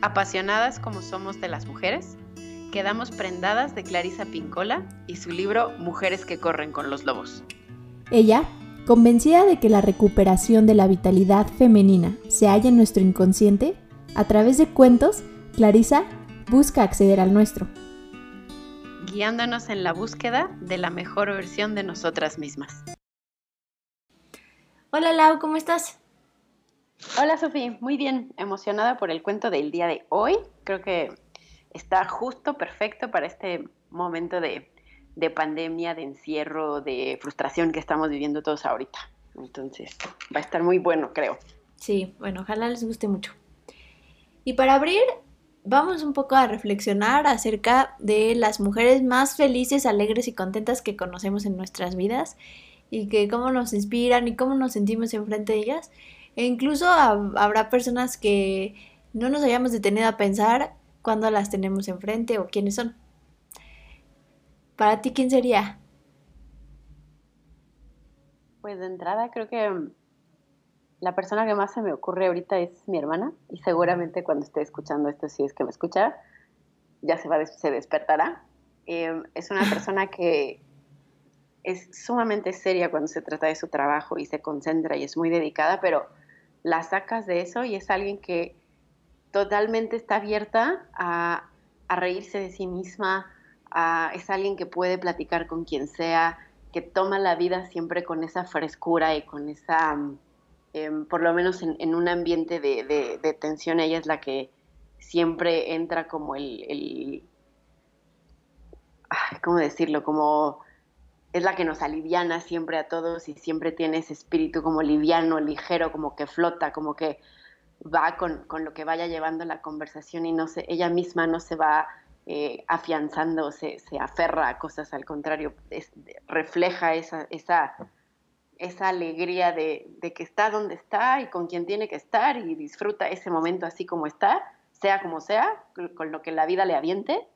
Apasionadas como somos de las mujeres, quedamos prendadas de Clarisa Pincola y su libro Mujeres que corren con los lobos. Ella, convencida de que la recuperación de la vitalidad femenina se halla en nuestro inconsciente, a través de cuentos, Clarisa busca acceder al nuestro. Guiándonos en la búsqueda de la mejor versión de nosotras mismas. Hola Lau, ¿cómo estás? Hola Sofía, muy bien, emocionada por el cuento del día de hoy. Creo que está justo perfecto para este momento de, pandemia, de encierro, de frustración que estamos viviendo todos ahorita. Entonces, va a estar muy bueno, creo. Sí, bueno, ojalá les guste mucho. Y para abrir, vamos un poco a reflexionar acerca de las mujeres más felices, alegres y contentas que conocemos en nuestras vidas y que cómo nos inspiran y cómo nos sentimos enfrente de ellas. E incluso habrá personas que no nos hayamos detenido a pensar cuándo las tenemos enfrente o quiénes son. Para ti, ¿quién sería? Pues de entrada creo que la persona que más se me ocurre ahorita es mi hermana y seguramente cuando esté escuchando esto, si es que me escucha, ya se, va, se despertará. Em, es una persona que es sumamente seria cuando se trata de su trabajo y se concentra y es muy dedicada, pero la sacas de eso y es alguien que totalmente está abierta a, reírse de sí misma, es alguien que puede platicar con quien sea, que toma la vida siempre con esa frescura y con esa, em, por lo menos en, un ambiente de, tensión, ella es la que siempre entra como el, el ¿cómo decirlo? Como es la que nos aliviana siempre a todos y siempre tiene ese espíritu como liviano, ligero, como que flota, como que va con, lo que vaya llevando la conversación y no se, ella misma no se va eh, afianzando, se, se aferra a cosas, al contrario, refleja esa, esa, esa alegría de, de, que está donde está y con quien tiene que estar y disfruta ese momento así como está, sea como sea, con lo que la vida le aviente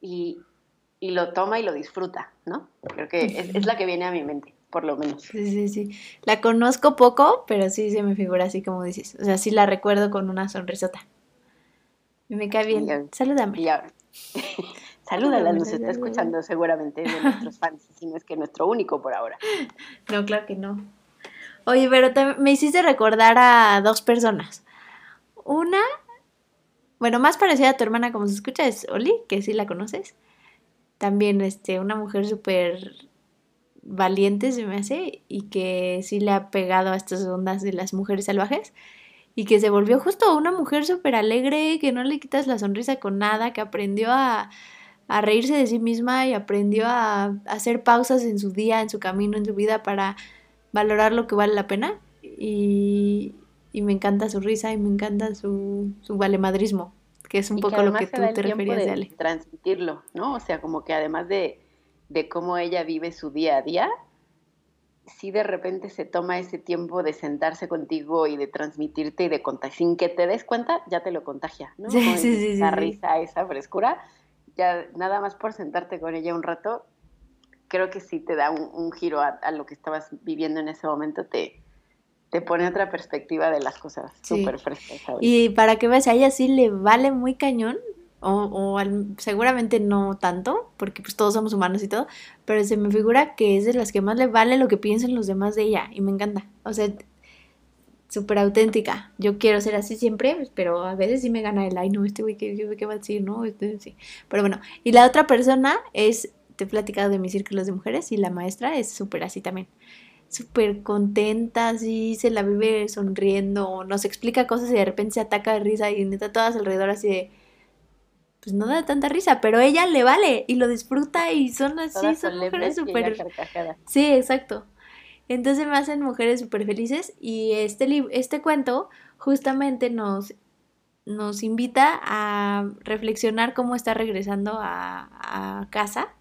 y, y lo toma y lo disfruta, ¿no? Creo que es, la que viene a mi mente, por lo menos. Sí, sí, sí. La conozco poco, pero sí se me figura así como dices. O sea, sí la recuerdo con una sonrisota. Me cae bien. Salúdame. Salúdala, nos está escuchando seguramente de nuestros fans, si no es que nuestro único por ahora. No, claro que no. Oye, pero me hiciste recordar a dos personas. Una, bueno, más parecida a tu hermana como se escucha, es Oli, que sí la conoces también este, una mujer súper valiente se me hace y que sí le ha pegado a estas ondas de las mujeres salvajes y que se volvió justo una mujer súper alegre, que no le quitas la sonrisa con nada, que aprendió a, a reírse de sí misma y aprendió a, hacer pausas en su día, en su camino, en su vida para valorar lo que vale la pena. Y, y me encanta su risa y me encanta su, su valemadrismo que es un poco lo que tú te referías, de Ale. Transmitirlo, ¿no? O sea, como que además de, de cómo ella vive su día a día, si de repente se toma ese tiempo de sentarse contigo y de transmitirte y de contar, sin que te des cuenta, ya te lo contagia, ¿no? Sí, sí, sí, esa risa, esa frescura, ya nada más por sentarte con ella un rato, creo que sí te da un, giro a, lo que estabas viviendo en ese momento, te, te pone otra perspectiva de las cosas súper frescas. Y para que veas, a ella sí le vale muy cañón, o, o seguramente no tanto, porque pues todos somos humanos y todo, pero se me figura que es de las que más le vale lo que piensen los demás de ella, y me encanta. O sea, súper auténtica. Yo quiero ser así siempre, pero a veces sí me gana el, ay, no, este güey, ¿qué, ¿qué va a decir? No, este, sí. Pero bueno, y la otra persona es, te he platicado de mis círculos de mujeres, y la maestra es súper así también súper contenta, así se la vive sonriendo, nos explica cosas y de repente se ataca de risa y neta todas alrededor así de, pues no da tanta risa, pero ella le vale y lo disfruta y son así, son mujeres súper... Sí, exacto. Entonces me hacen mujeres súper felices y este, este cuento justamente nos, nos invita a reflexionar cómo está regresando a, a casa,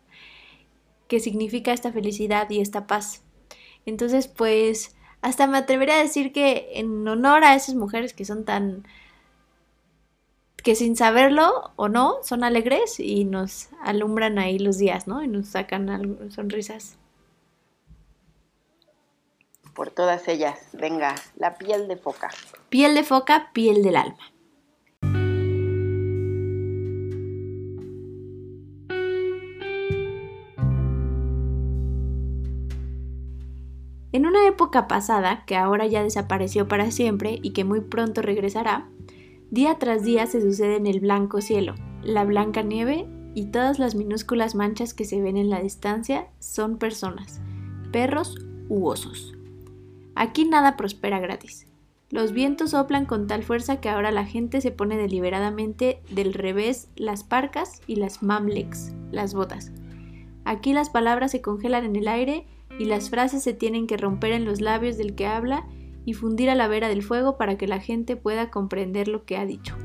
qué significa esta felicidad y esta paz. Entonces, pues, hasta me atrevería a decir que en honor a esas mujeres que son tan que sin saberlo o no son alegres y nos alumbran ahí los días, ¿no? Y nos sacan sonrisas. Por todas ellas, venga, la piel de foca. Piel de foca, piel del alma. En una época pasada, que ahora ya desapareció para siempre y que muy pronto regresará, día tras día se sucede en el blanco cielo, la blanca nieve y todas las minúsculas manchas que se ven en la distancia son personas, perros u osos. Aquí nada prospera gratis. Los vientos soplan con tal fuerza que ahora la gente se pone deliberadamente del revés las parcas y las mamleks, las botas. Aquí las palabras se congelan en el aire y las frases se tienen que romper en los labios del que habla y fundir a la vera del fuego para que la gente pueda comprender lo que ha dicho.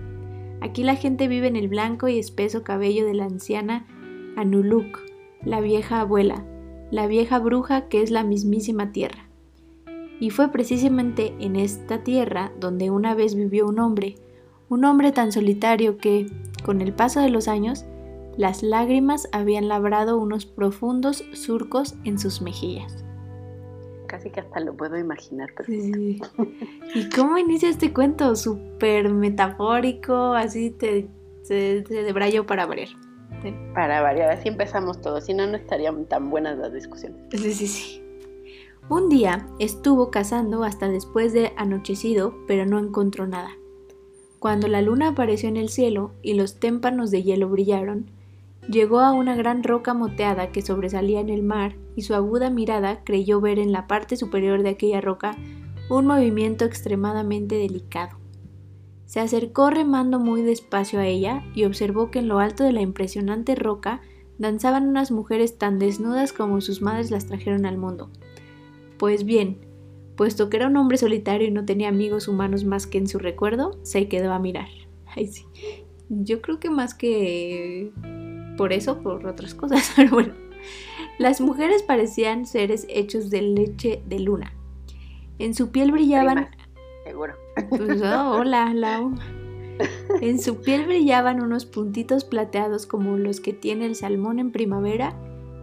Aquí la gente vive en el blanco y espeso cabello de la anciana Anuluk, la vieja abuela, la vieja bruja que es la mismísima tierra. Y fue precisamente en esta tierra donde una vez vivió un hombre, un hombre tan solitario que, con el paso de los años, las lágrimas habían labrado unos profundos surcos en sus mejillas. Casi que hasta lo puedo imaginar. Sí. ¿Y cómo inicia este cuento? Súper metafórico, así te, te, debrayo para variar. Para variar, así empezamos todos, si no, no estarían tan buenas las discusiones. Sí, sí, sí. Un día estuvo cazando hasta después de anochecido, pero no encontró nada. Cuando la luna apareció en el cielo y los témpanos de hielo brillaron, Llegó a una gran roca moteada que sobresalía en el mar y su aguda mirada creyó ver en la parte superior de aquella roca un movimiento extremadamente delicado. Se acercó remando muy despacio a ella y observó que en lo alto de la impresionante roca danzaban unas mujeres tan desnudas como sus madres las trajeron al mundo. Pues bien, puesto que era un hombre solitario y no tenía amigos humanos más que en su recuerdo, se quedó a mirar. Ay, sí. Yo creo que más que por eso, por otras cosas, pero bueno. Las mujeres parecían seres hechos de leche de luna. En su piel brillaban... seguro. Pues, oh, hola, Lau. En su piel brillaban unos puntitos plateados como los que tiene el salmón en primavera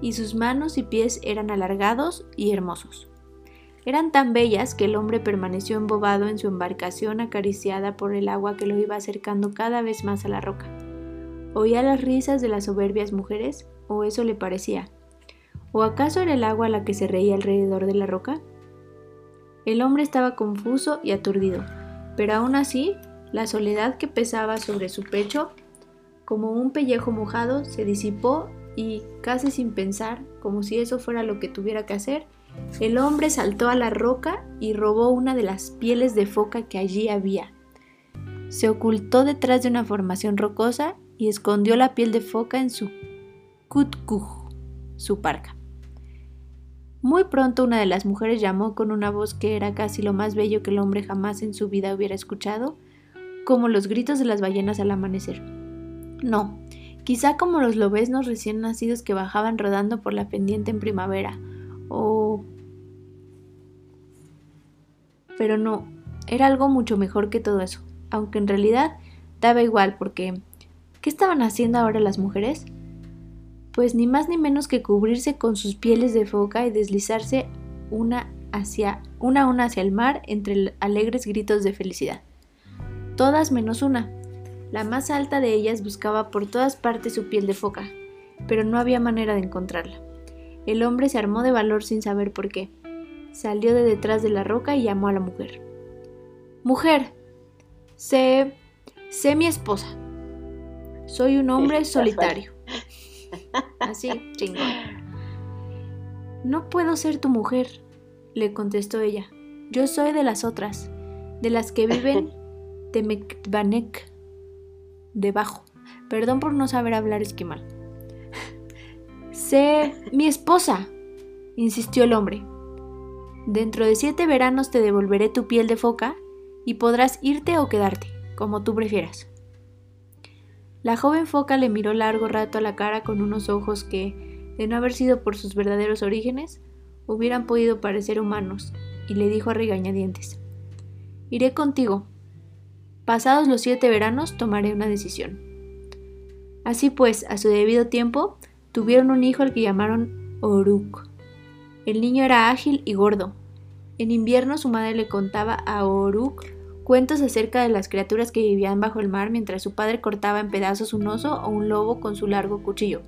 y sus manos y pies eran alargados y hermosos. Eran tan bellas que el hombre permaneció embobado en su embarcación acariciada por el agua que lo iba acercando cada vez más a la roca. ¿Oía las risas de las soberbias mujeres? ¿O eso le parecía? ¿O acaso era el agua la que se reía alrededor de la roca? El hombre estaba confuso y aturdido, pero aún así, la soledad que pesaba sobre su pecho, como un pellejo mojado, se disipó y, casi sin pensar, como si eso fuera lo que tuviera que hacer, el hombre saltó a la roca y robó una de las pieles de foca que allí había. Se ocultó detrás de una formación rocosa y escondió la piel de foca en su kutkuj, su parca. Muy pronto una de las mujeres llamó con una voz que era casi lo más bello que el hombre jamás en su vida hubiera escuchado, como los gritos de las ballenas al amanecer. No, quizá como los lobeznos recién nacidos que bajaban rodando por la pendiente en primavera, o... Pero no, era algo mucho mejor que todo eso, aunque en realidad daba igual porque ¿Qué estaban haciendo ahora las mujeres? Pues ni más ni menos que cubrirse con sus pieles de foca y deslizarse una hacia una a una hacia el mar entre alegres gritos de felicidad. Todas menos una. La más alta de ellas buscaba por todas partes su piel de foca, pero no había manera de encontrarla. El hombre se armó de valor sin saber por qué. Salió de detrás de la roca y llamó a la mujer. Mujer, sé... sé mi esposa. Soy un hombre solitario. Así, chingón. No puedo ser tu mujer, le contestó ella. Yo soy de las otras, de las que viven Temekbanek, debajo. Perdón por no saber hablar esquimal. Sé mi esposa, insistió el hombre. Dentro de siete veranos te devolveré tu piel de foca y podrás irte o quedarte, como tú prefieras. La joven foca le miró largo rato a la cara con unos ojos que, de no haber sido por sus verdaderos orígenes, hubieran podido parecer humanos, y le dijo a regañadientes, Iré contigo. Pasados los siete veranos tomaré una decisión. Así pues, a su debido tiempo, tuvieron un hijo al que llamaron Oruk. El niño era ágil y gordo. En invierno su madre le contaba a Oruk cuentos acerca de las criaturas que vivían bajo el mar mientras su padre cortaba en pedazos un oso o un lobo con su largo cuchillo.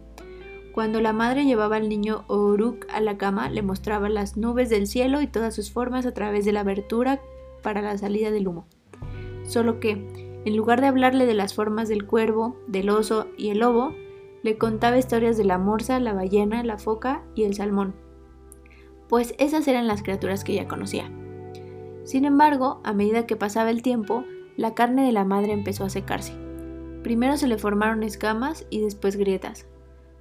Cuando la madre llevaba al niño Oruk a la cama, le mostraba las nubes del cielo y todas sus formas a través de la abertura para la salida del humo. Solo que, en lugar de hablarle de las formas del cuervo, del oso y el lobo, le contaba historias de la morsa, la ballena, la foca y el salmón, pues esas eran las criaturas que ella conocía. Sin embargo, a medida que pasaba el tiempo, la carne de la madre empezó a secarse. Primero se le formaron escamas y después grietas.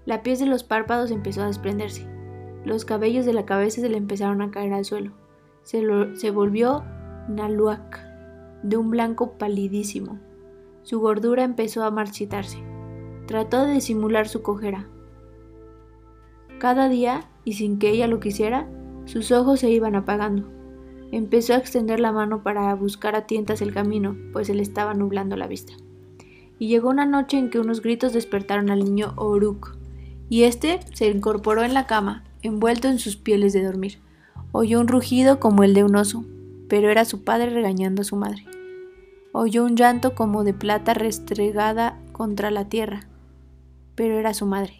La piel de los párpados empezó a desprenderse. Los cabellos de la cabeza se le empezaron a caer al suelo. Se, volvió Naluac, de un blanco palidísimo. Su gordura empezó a marchitarse. Trató de disimular su cojera. Cada día, y sin que ella lo quisiera, sus ojos se iban apagando. Empezó a extender la mano para buscar a tientas el camino, pues se le estaba nublando la vista. Y llegó una noche en que unos gritos despertaron al niño Oruk, y éste se incorporó en la cama, envuelto en sus pieles de dormir. Oyó un rugido como el de un oso, pero era su padre regañando a su madre. Oyó un llanto como de plata restregada contra la tierra, pero era su madre.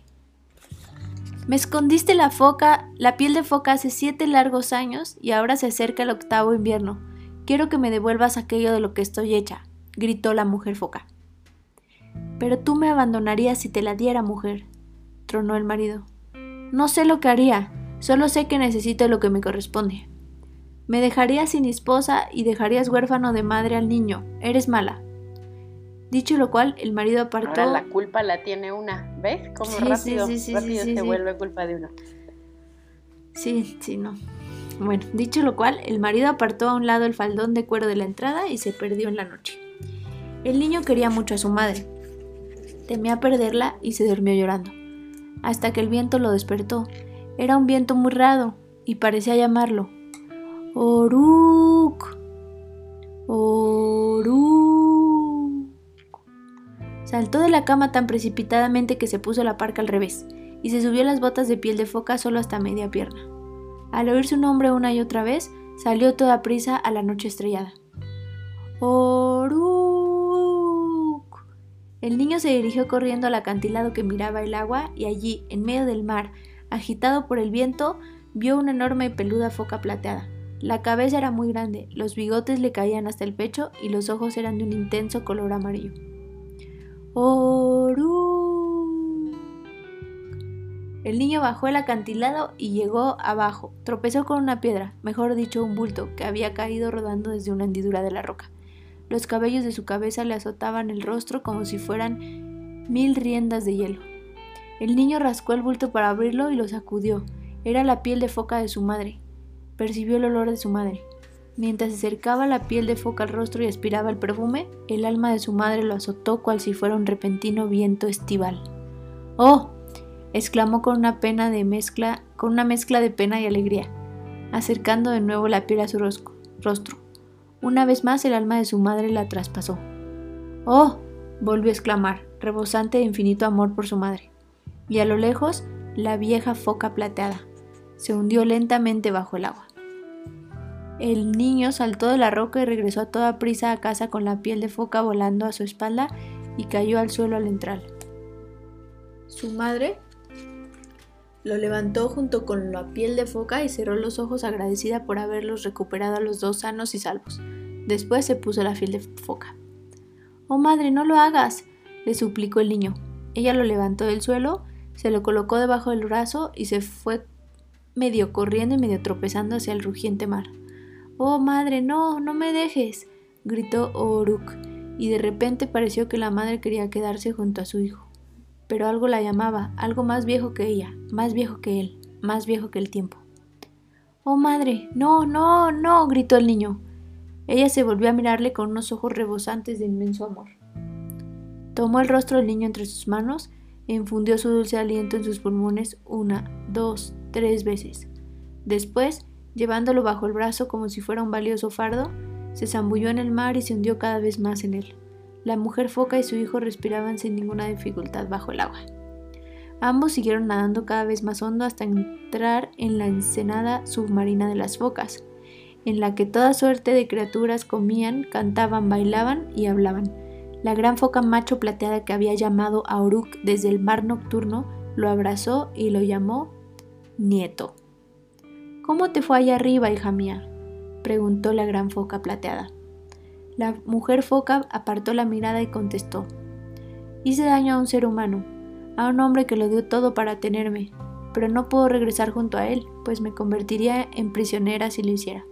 Me escondiste la foca, la piel de foca hace siete largos años y ahora se acerca el octavo invierno. Quiero que me devuelvas aquello de lo que estoy hecha, gritó la mujer foca. Pero tú me abandonarías si te la diera, mujer, tronó el marido. No sé lo que haría, solo sé que necesito lo que me corresponde. Me dejarías sin esposa y dejarías huérfano de madre al niño. Eres mala. Dicho lo cual, el marido apartó. Ahora la culpa la tiene una, ¿ves? Cómo rápido, rápido se vuelve culpa de uno. Sí, sí, no. Bueno, dicho lo cual, el marido apartó a un lado el faldón de cuero de la entrada y se perdió en la noche. El niño quería mucho a su madre. Temía perderla y se durmió llorando. Hasta que el viento lo despertó. Era un viento muy raro y parecía llamarlo. Oruk. Oruk. Saltó de la cama tan precipitadamente que se puso la parca al revés, y se subió las botas de piel de foca solo hasta media pierna. Al oír su nombre una y otra vez, salió toda prisa a la noche estrellada. ¡Oruk! El niño se dirigió corriendo al acantilado que miraba el agua y allí, en medio del mar, agitado por el viento, vio una enorme y peluda foca plateada. La cabeza era muy grande, los bigotes le caían hasta el pecho y los ojos eran de un intenso color amarillo. El niño bajó el acantilado y llegó abajo. Tropezó con una piedra, mejor dicho un bulto, que había caído rodando desde una hendidura de la roca. Los cabellos de su cabeza le azotaban el rostro como si fueran mil riendas de hielo. El niño rascó el bulto para abrirlo y lo sacudió. Era la piel de foca de su madre. Percibió el olor de su madre. Mientras se acercaba la piel de foca al rostro y aspiraba el perfume, el alma de su madre lo azotó cual si fuera un repentino viento estival. ¡Oh! exclamó con una pena de mezcla, con una mezcla de pena y alegría, acercando de nuevo la piel a su rostro. Una vez más el alma de su madre la traspasó. ¡Oh! volvió a exclamar, rebosante de infinito amor por su madre. Y a lo lejos, la vieja foca plateada se hundió lentamente bajo el agua. El niño saltó de la roca y regresó a toda prisa a casa con la piel de foca volando a su espalda y cayó al suelo al entrar. Su madre lo levantó junto con la piel de foca y cerró los ojos agradecida por haberlos recuperado a los dos sanos y salvos. Después se puso la piel de foca. Oh madre, no lo hagas, le suplicó el niño. Ella lo levantó del suelo, se lo colocó debajo del brazo y se fue medio corriendo y medio tropezando hacia el rugiente mar. Oh, madre, no, no me dejes, gritó Oruk, y de repente pareció que la madre quería quedarse junto a su hijo. Pero algo la llamaba, algo más viejo que ella, más viejo que él, más viejo que el tiempo. Oh, madre, no, no, no, gritó el niño. Ella se volvió a mirarle con unos ojos rebosantes de inmenso amor. Tomó el rostro del niño entre sus manos e infundió su dulce aliento en sus pulmones una, dos, tres veces. Después Llevándolo bajo el brazo como si fuera un valioso fardo, se zambulló en el mar y se hundió cada vez más en él. La mujer foca y su hijo respiraban sin ninguna dificultad bajo el agua. Ambos siguieron nadando cada vez más hondo hasta entrar en la ensenada submarina de las focas, en la que toda suerte de criaturas comían, cantaban, bailaban y hablaban. La gran foca macho plateada que había llamado a Uruk desde el mar nocturno lo abrazó y lo llamó nieto. ¿Cómo te fue allá arriba, hija mía? preguntó la gran foca plateada. La mujer foca apartó la mirada y contestó, Hice daño a un ser humano, a un hombre que lo dio todo para tenerme, pero no puedo regresar junto a él, pues me convertiría en prisionera si lo hiciera.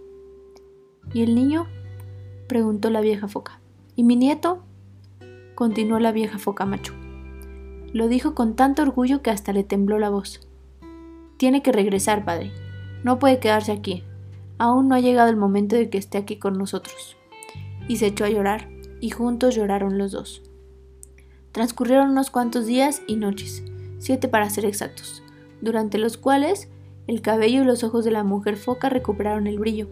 ¿Y el niño? preguntó la vieja foca. ¿Y mi nieto? continuó la vieja foca macho. Lo dijo con tanto orgullo que hasta le tembló la voz. Tiene que regresar, padre. No puede quedarse aquí. Aún no ha llegado el momento de que esté aquí con nosotros. Y se echó a llorar, y juntos lloraron los dos. Transcurrieron unos cuantos días y noches, siete para ser exactos, durante los cuales el cabello y los ojos de la mujer foca recuperaron el brillo,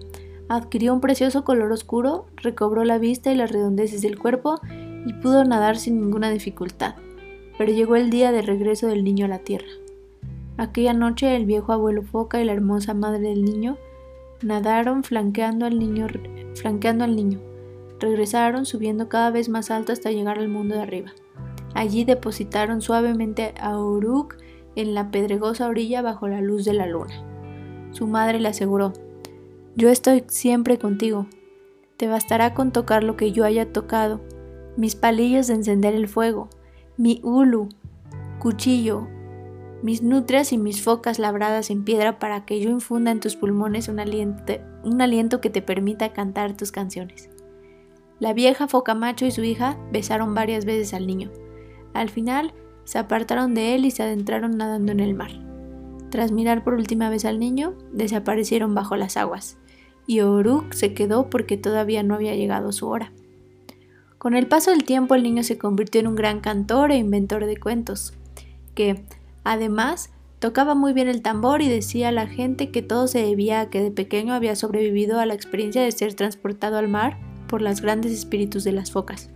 adquirió un precioso color oscuro, recobró la vista y las redondeces del cuerpo y pudo nadar sin ninguna dificultad. Pero llegó el día de regreso del niño a la tierra. Aquella noche el viejo abuelo foca y la hermosa madre del niño nadaron flanqueando al niño, flanqueando al niño. Regresaron subiendo cada vez más alto hasta llegar al mundo de arriba. Allí depositaron suavemente a Uruk en la pedregosa orilla bajo la luz de la luna. Su madre le aseguró, Yo estoy siempre contigo. Te bastará con tocar lo que yo haya tocado, mis palillos de encender el fuego, mi ulu, cuchillo, mis nutrias y mis focas labradas en piedra para que yo infunda en tus pulmones un aliento, un aliento que te permita cantar tus canciones. La vieja foca macho y su hija besaron varias veces al niño. Al final, se apartaron de él y se adentraron nadando en el mar. Tras mirar por última vez al niño, desaparecieron bajo las aguas, y Oruk se quedó porque todavía no había llegado su hora. Con el paso del tiempo el niño se convirtió en un gran cantor e inventor de cuentos, que, además, tocaba muy bien el tambor y decía a la gente que todo se debía a que de pequeño había sobrevivido a la experiencia de ser transportado al mar por los grandes espíritus de las focas.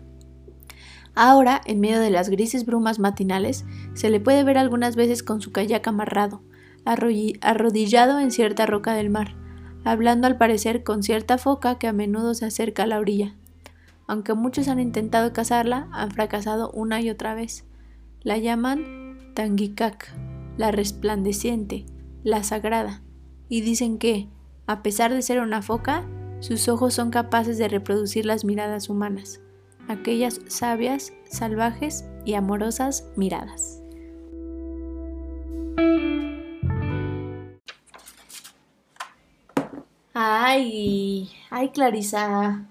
Ahora, en medio de las grises brumas matinales, se le puede ver algunas veces con su kayak amarrado, arrodillado en cierta roca del mar, hablando al parecer con cierta foca que a menudo se acerca a la orilla. Aunque muchos han intentado cazarla, han fracasado una y otra vez. La llaman Tangikak, la resplandeciente, la sagrada, y dicen que, a pesar de ser una foca, sus ojos son capaces de reproducir las miradas humanas aquellas sabias, salvajes y amorosas miradas. Ay, ay Clarisa.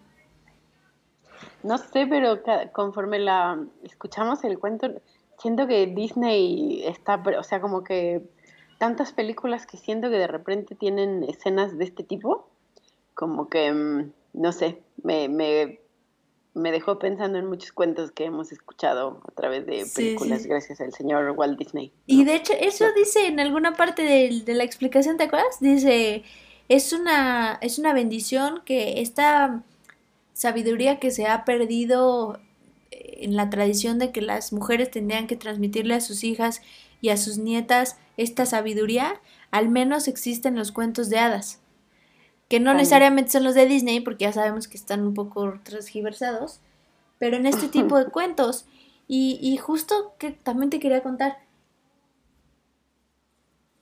No sé, pero conforme la escuchamos el cuento, siento que Disney está, o sea, como que tantas películas que siento que de repente tienen escenas de este tipo, como que, mm, no sé, me, me me dejó pensando en muchos cuentos que hemos escuchado a través de películas gracias al señor Walt Disney. Y de hecho, eso dice en alguna parte de, la explicación, ¿te acuerdas? Dice, es una, es una bendición que esta sabiduría que se ha perdido en la tradición de que las mujeres tendrían que transmitirle a sus hijas y a sus nietas esta sabiduría, al menos existe en los cuentos de hadas que no necesariamente son los de Disney, porque ya sabemos que están un poco transgiversados, pero en este tipo de cuentos. Y, justo que también te quería contar,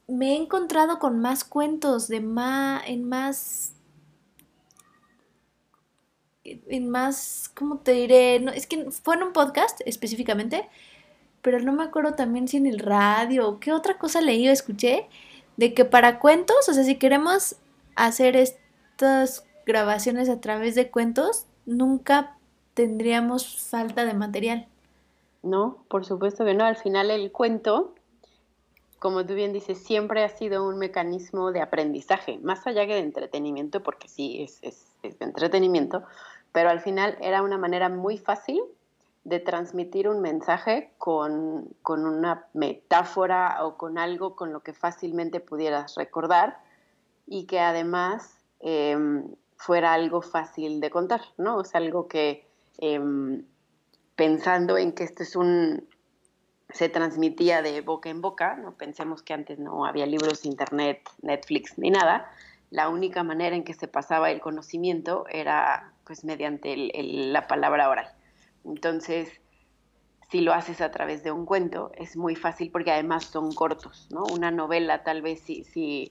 me he encontrado con más cuentos de más, en más, más, ¿cómo te diré? No, es que fue en un podcast específicamente, pero no me acuerdo también si en el radio, qué otra cosa leí o escuché, de que para cuentos, o sea, si queremos hacer estas grabaciones a través de cuentos, nunca tendríamos falta de material. No, por supuesto que no. Al final el cuento, como tú bien dices, siempre ha sido un mecanismo de aprendizaje, más allá que de entretenimiento, porque sí, es, es, es de entretenimiento, pero al final era una manera muy fácil de transmitir un mensaje con, con, una metáfora o con algo con lo que fácilmente pudieras recordar y que además em, fuera algo fácil de contar, ¿no? O sea, algo que em, pensando en que esto es un se transmitía de boca en boca, no pensemos que antes no había libros, internet, Netflix ni nada, la única manera en que se pasaba el conocimiento era pues mediante la palabra oral. Entonces, si lo haces a través de un cuento, es muy fácil porque además son cortos, ¿no? Una novela tal vez si, si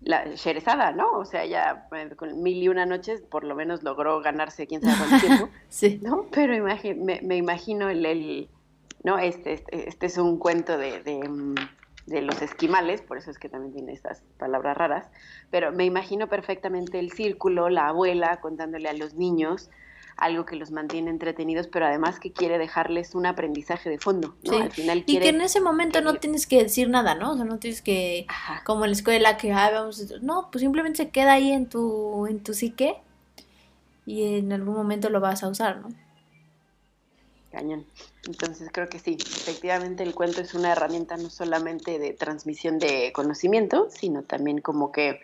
la Sherezada, ¿no? O sea, ya eh, con mil y una noches por lo menos logró ganarse quién sabe cuánto tiempo, sí. ¿no? Pero me, me, imagino el, el ¿no? Este, este, este, es un cuento de, de, mm, de, los esquimales, por eso es que también tiene estas palabras raras, pero me imagino perfectamente el círculo, la abuela contándole a los niños, algo que los mantiene entretenidos, pero además que quiere dejarles un aprendizaje de fondo. ¿no? Al final y que en ese momento no tienes que decir nada, ¿no? O sea, no tienes que, como en la escuela, que, ah, vamos, no, pues simplemente se queda ahí en tu, en tu psique y en algún momento lo vas a usar, ¿no? Cañón. Entonces creo que sí, efectivamente el cuento es una herramienta no solamente de transmisión de conocimiento, sino también como que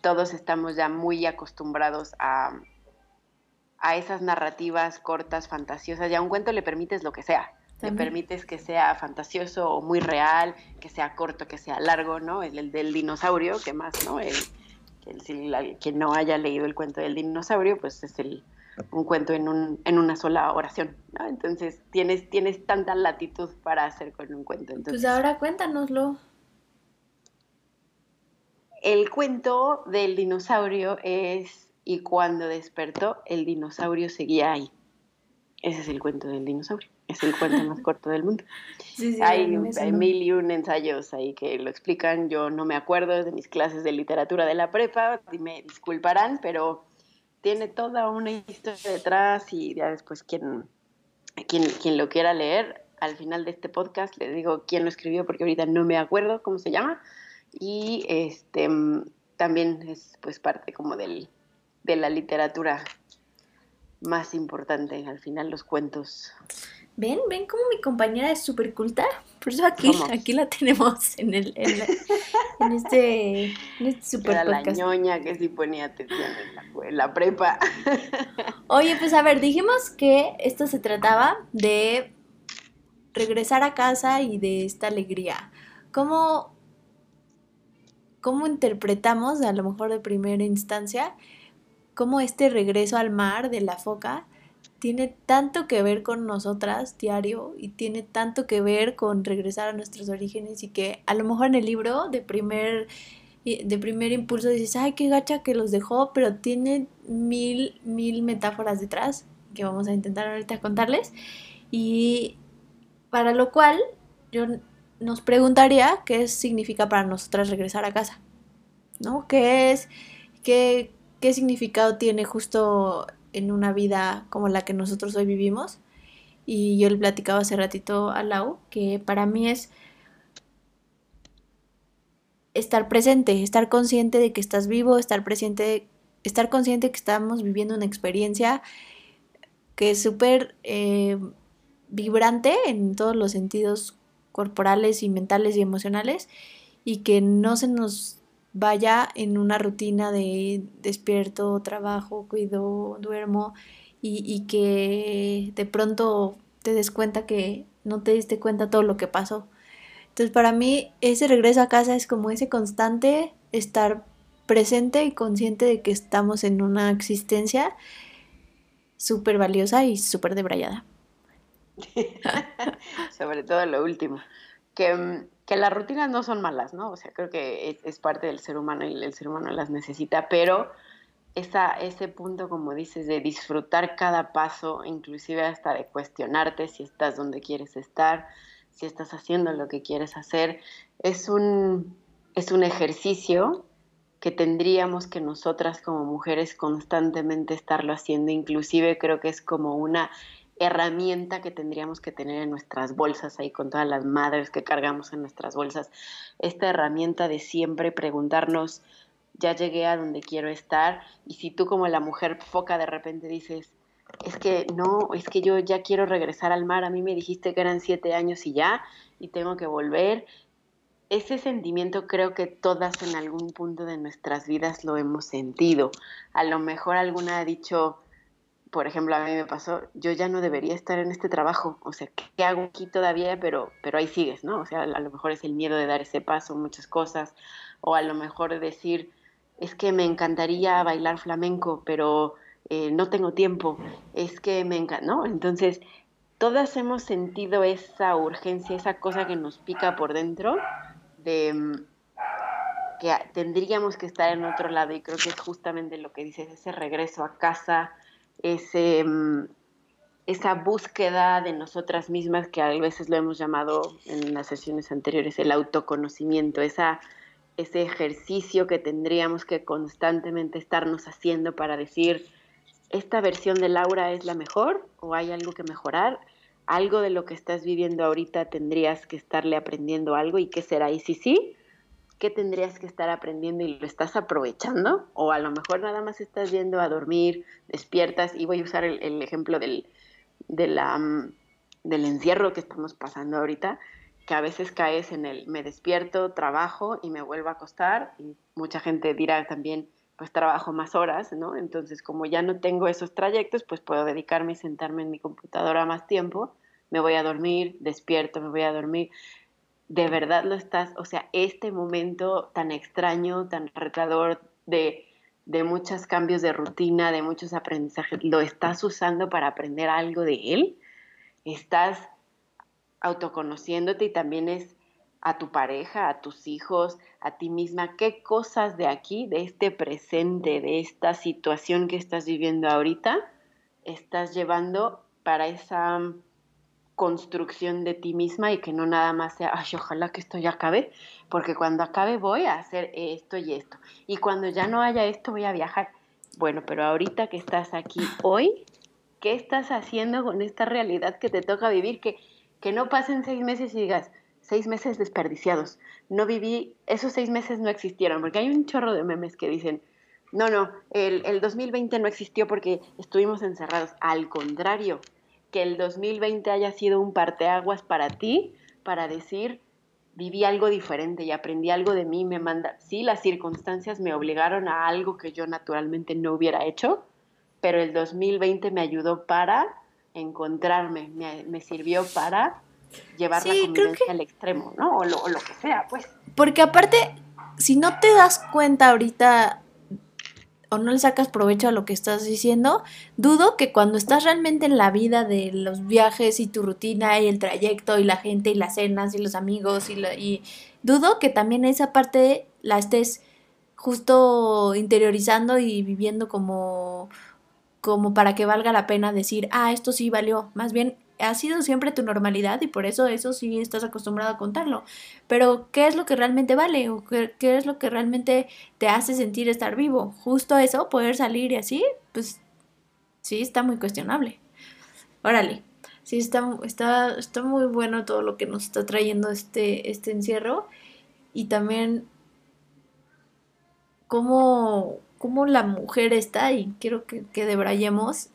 todos estamos ya muy acostumbrados a, a esas narrativas cortas, fantasiosas. Y a un cuento le permites lo que sea. Le permites que sea fantasioso o muy real, que sea corto, que sea largo, ¿no? El, del dinosaurio, que más, ¿no? El, el, quien no haya leído el cuento del dinosaurio, pues es el, un cuento en, un, en una sola oración, ¿no? Entonces tienes, tienes tanta latitud para hacer con un cuento. Entonces, pues ahora cuéntanoslo. El cuento del dinosaurio es y cuando despertó el dinosaurio seguía ahí. Ese es el cuento del dinosaurio. Es el cuento más corto del mundo. hay, mil y un ensayos ahí que lo explican. Yo no me acuerdo de mis clases de literatura de la prepa, y me disculparán, pero tiene toda una historia detrás y ya después quien, quien, quien lo quiera leer, al final de este podcast les digo quién lo escribió porque ahorita no me acuerdo cómo se llama. Y este también es pues parte como del, de la literatura más importante, al final los cuentos. Ven, ven como mi compañera es súper culta. Por eso aquí, aquí la tenemos en el en, este, en este super Era la ñoña que sí ponía atención en la, prepa. Oye, pues a ver, dijimos que esto se trataba de regresar a casa y de esta alegría. ¿Cómo, cómo interpretamos, a lo mejor de primera instancia, cómo este regreso al mar de la foca tiene tanto que ver con nosotras diario y tiene tanto que ver con regresar a nuestros orígenes y que a lo mejor en el libro de primer de primer impulso dices, ay, qué gacha que los dejó, pero tiene mil, mil metáforas detrás que vamos a intentar ahorita contarles. Y para lo cual yo nos preguntaría qué significa para nosotras regresar a casa, ¿no? ¿Qué es, qué, qué significado tiene justo en una vida como la que nosotros hoy vivimos. Y yo le platicaba hace ratito a Lau que para mí es estar presente, estar consciente de que estás vivo, estar presente, estar consciente que estamos viviendo una experiencia que es súper eh, vibrante en todos los sentidos corporales y mentales y emocionales y que no se nos vaya en una rutina de despierto, trabajo, cuido, duermo y, que de pronto te des cuenta que no te diste cuenta todo lo que pasó. Entonces para mí ese regreso a casa es como ese constante estar presente y consciente de que estamos en una existencia súper valiosa y súper debrayada. Sobre todo lo último. Que mm, que las rutinas no son malas, ¿no? O sea, creo que es, parte del ser humano y el ser humano las necesita, pero esa, ese punto, como dices, de disfrutar cada paso, inclusive hasta de cuestionarte si estás donde quieres estar, si estás haciendo lo que quieres hacer, es un, es un ejercicio que tendríamos que nosotras como mujeres constantemente estarlo haciendo, inclusive creo que es como una herramienta que tendríamos que tener en nuestras bolsas, ahí con todas las madres que cargamos en nuestras bolsas, esta herramienta de siempre preguntarnos, ya llegué a donde quiero estar, y si tú como la mujer foca de repente dices, es que no, es que yo ya quiero regresar al mar, a mí me dijiste que eran siete años y ya, y tengo que volver. Ese sentimiento creo que todas en algún punto de nuestras vidas lo hemos sentido. A lo mejor alguna ha dicho, por ejemplo, a mí me pasó, yo ya no debería estar en este trabajo, o sea, ¿qué hago aquí todavía? Pero, pero ahí sigues, ¿no? O sea, a lo mejor es el miedo de dar ese paso, muchas cosas, o a lo mejor decir, es que me encantaría bailar flamenco, pero eh, no tengo tiempo, es que me encanta, ¿no? Entonces, todas hemos sentido esa urgencia, esa cosa que nos pica por dentro de mm, que tendríamos que estar en otro lado y creo que es justamente lo que dices, ese regreso a casa, ese, mm, esa búsqueda de nosotras mismas que a veces lo hemos llamado en las sesiones anteriores el autoconocimiento, esa, ese ejercicio que tendríamos que constantemente estarnos haciendo para decir, esta versión de Laura es la mejor o hay algo que mejorar, algo de lo que estás viviendo ahorita tendrías que estarle aprendiendo algo y qué será y si sí, qué tendrías que estar aprendiendo y lo estás aprovechando o a lo mejor nada más estás yendo a dormir, despiertas y voy a usar el, ejemplo del, mm, del encierro que estamos pasando ahorita, que a veces caes en el me despierto, trabajo y me vuelvo a acostar y mucha gente dirá también pues trabajo más horas, ¿no? Entonces como ya no tengo esos trayectos, pues puedo dedicarme y sentarme en mi computadora más tiempo, me voy a dormir, despierto, me voy a dormir de verdad lo estás, o sea, este momento tan extraño, tan retador de, de muchos cambios de rutina, de muchos aprendizajes, lo estás usando para aprender algo de él, estás autoconociéndote y también es a tu pareja, a tus hijos, a ti misma, qué cosas de aquí, de este presente, de esta situación que estás viviendo ahorita, estás llevando para esa construcción de ti misma y que no nada más sea, ay, ojalá que esto ya acabe, porque cuando acabe voy a hacer esto y esto. Y cuando ya no haya esto voy a viajar. Bueno, pero ahorita que estás aquí hoy, ¿qué estás haciendo con esta realidad que te toca vivir? Que, que no pasen seis meses y digas, seis meses desperdiciados. No viví, esos seis meses no existieron, porque hay un chorro de memes que dicen, no, no, el, el 2020 no existió porque estuvimos encerrados. Al contrario, que el 2020 haya sido un parteaguas para ti, para decir, viví algo diferente y aprendí algo de mí, me manda, sí, las circunstancias me obligaron a algo que yo naturalmente no hubiera hecho, pero el 2020 me ayudó para encontrarme, me, sirvió para llevar la convivencia al extremo, ¿no? O lo, o lo que sea, pues. Porque aparte, si no te das cuenta ahorita o no le sacas provecho a lo que estás diciendo, dudo que cuando estás realmente en la vida de los viajes y tu rutina y el trayecto y la gente y las cenas y los amigos y, y dudo que también esa parte la estés justo interiorizando y viviendo como como para que valga la pena decir, ah, esto sí valió. Más bien ha sido siempre tu normalidad y por eso eso sí estás acostumbrado a contarlo. Pero, ¿qué es lo que realmente vale? ¿O qué, es lo que realmente te hace sentir estar vivo? Justo eso, poder salir y así, pues sí está muy cuestionable. Órale, sí está, está, está muy bueno todo lo que nos está trayendo este, este encierro y también cómo, cómo la mujer está, y quiero que, que debrayemos,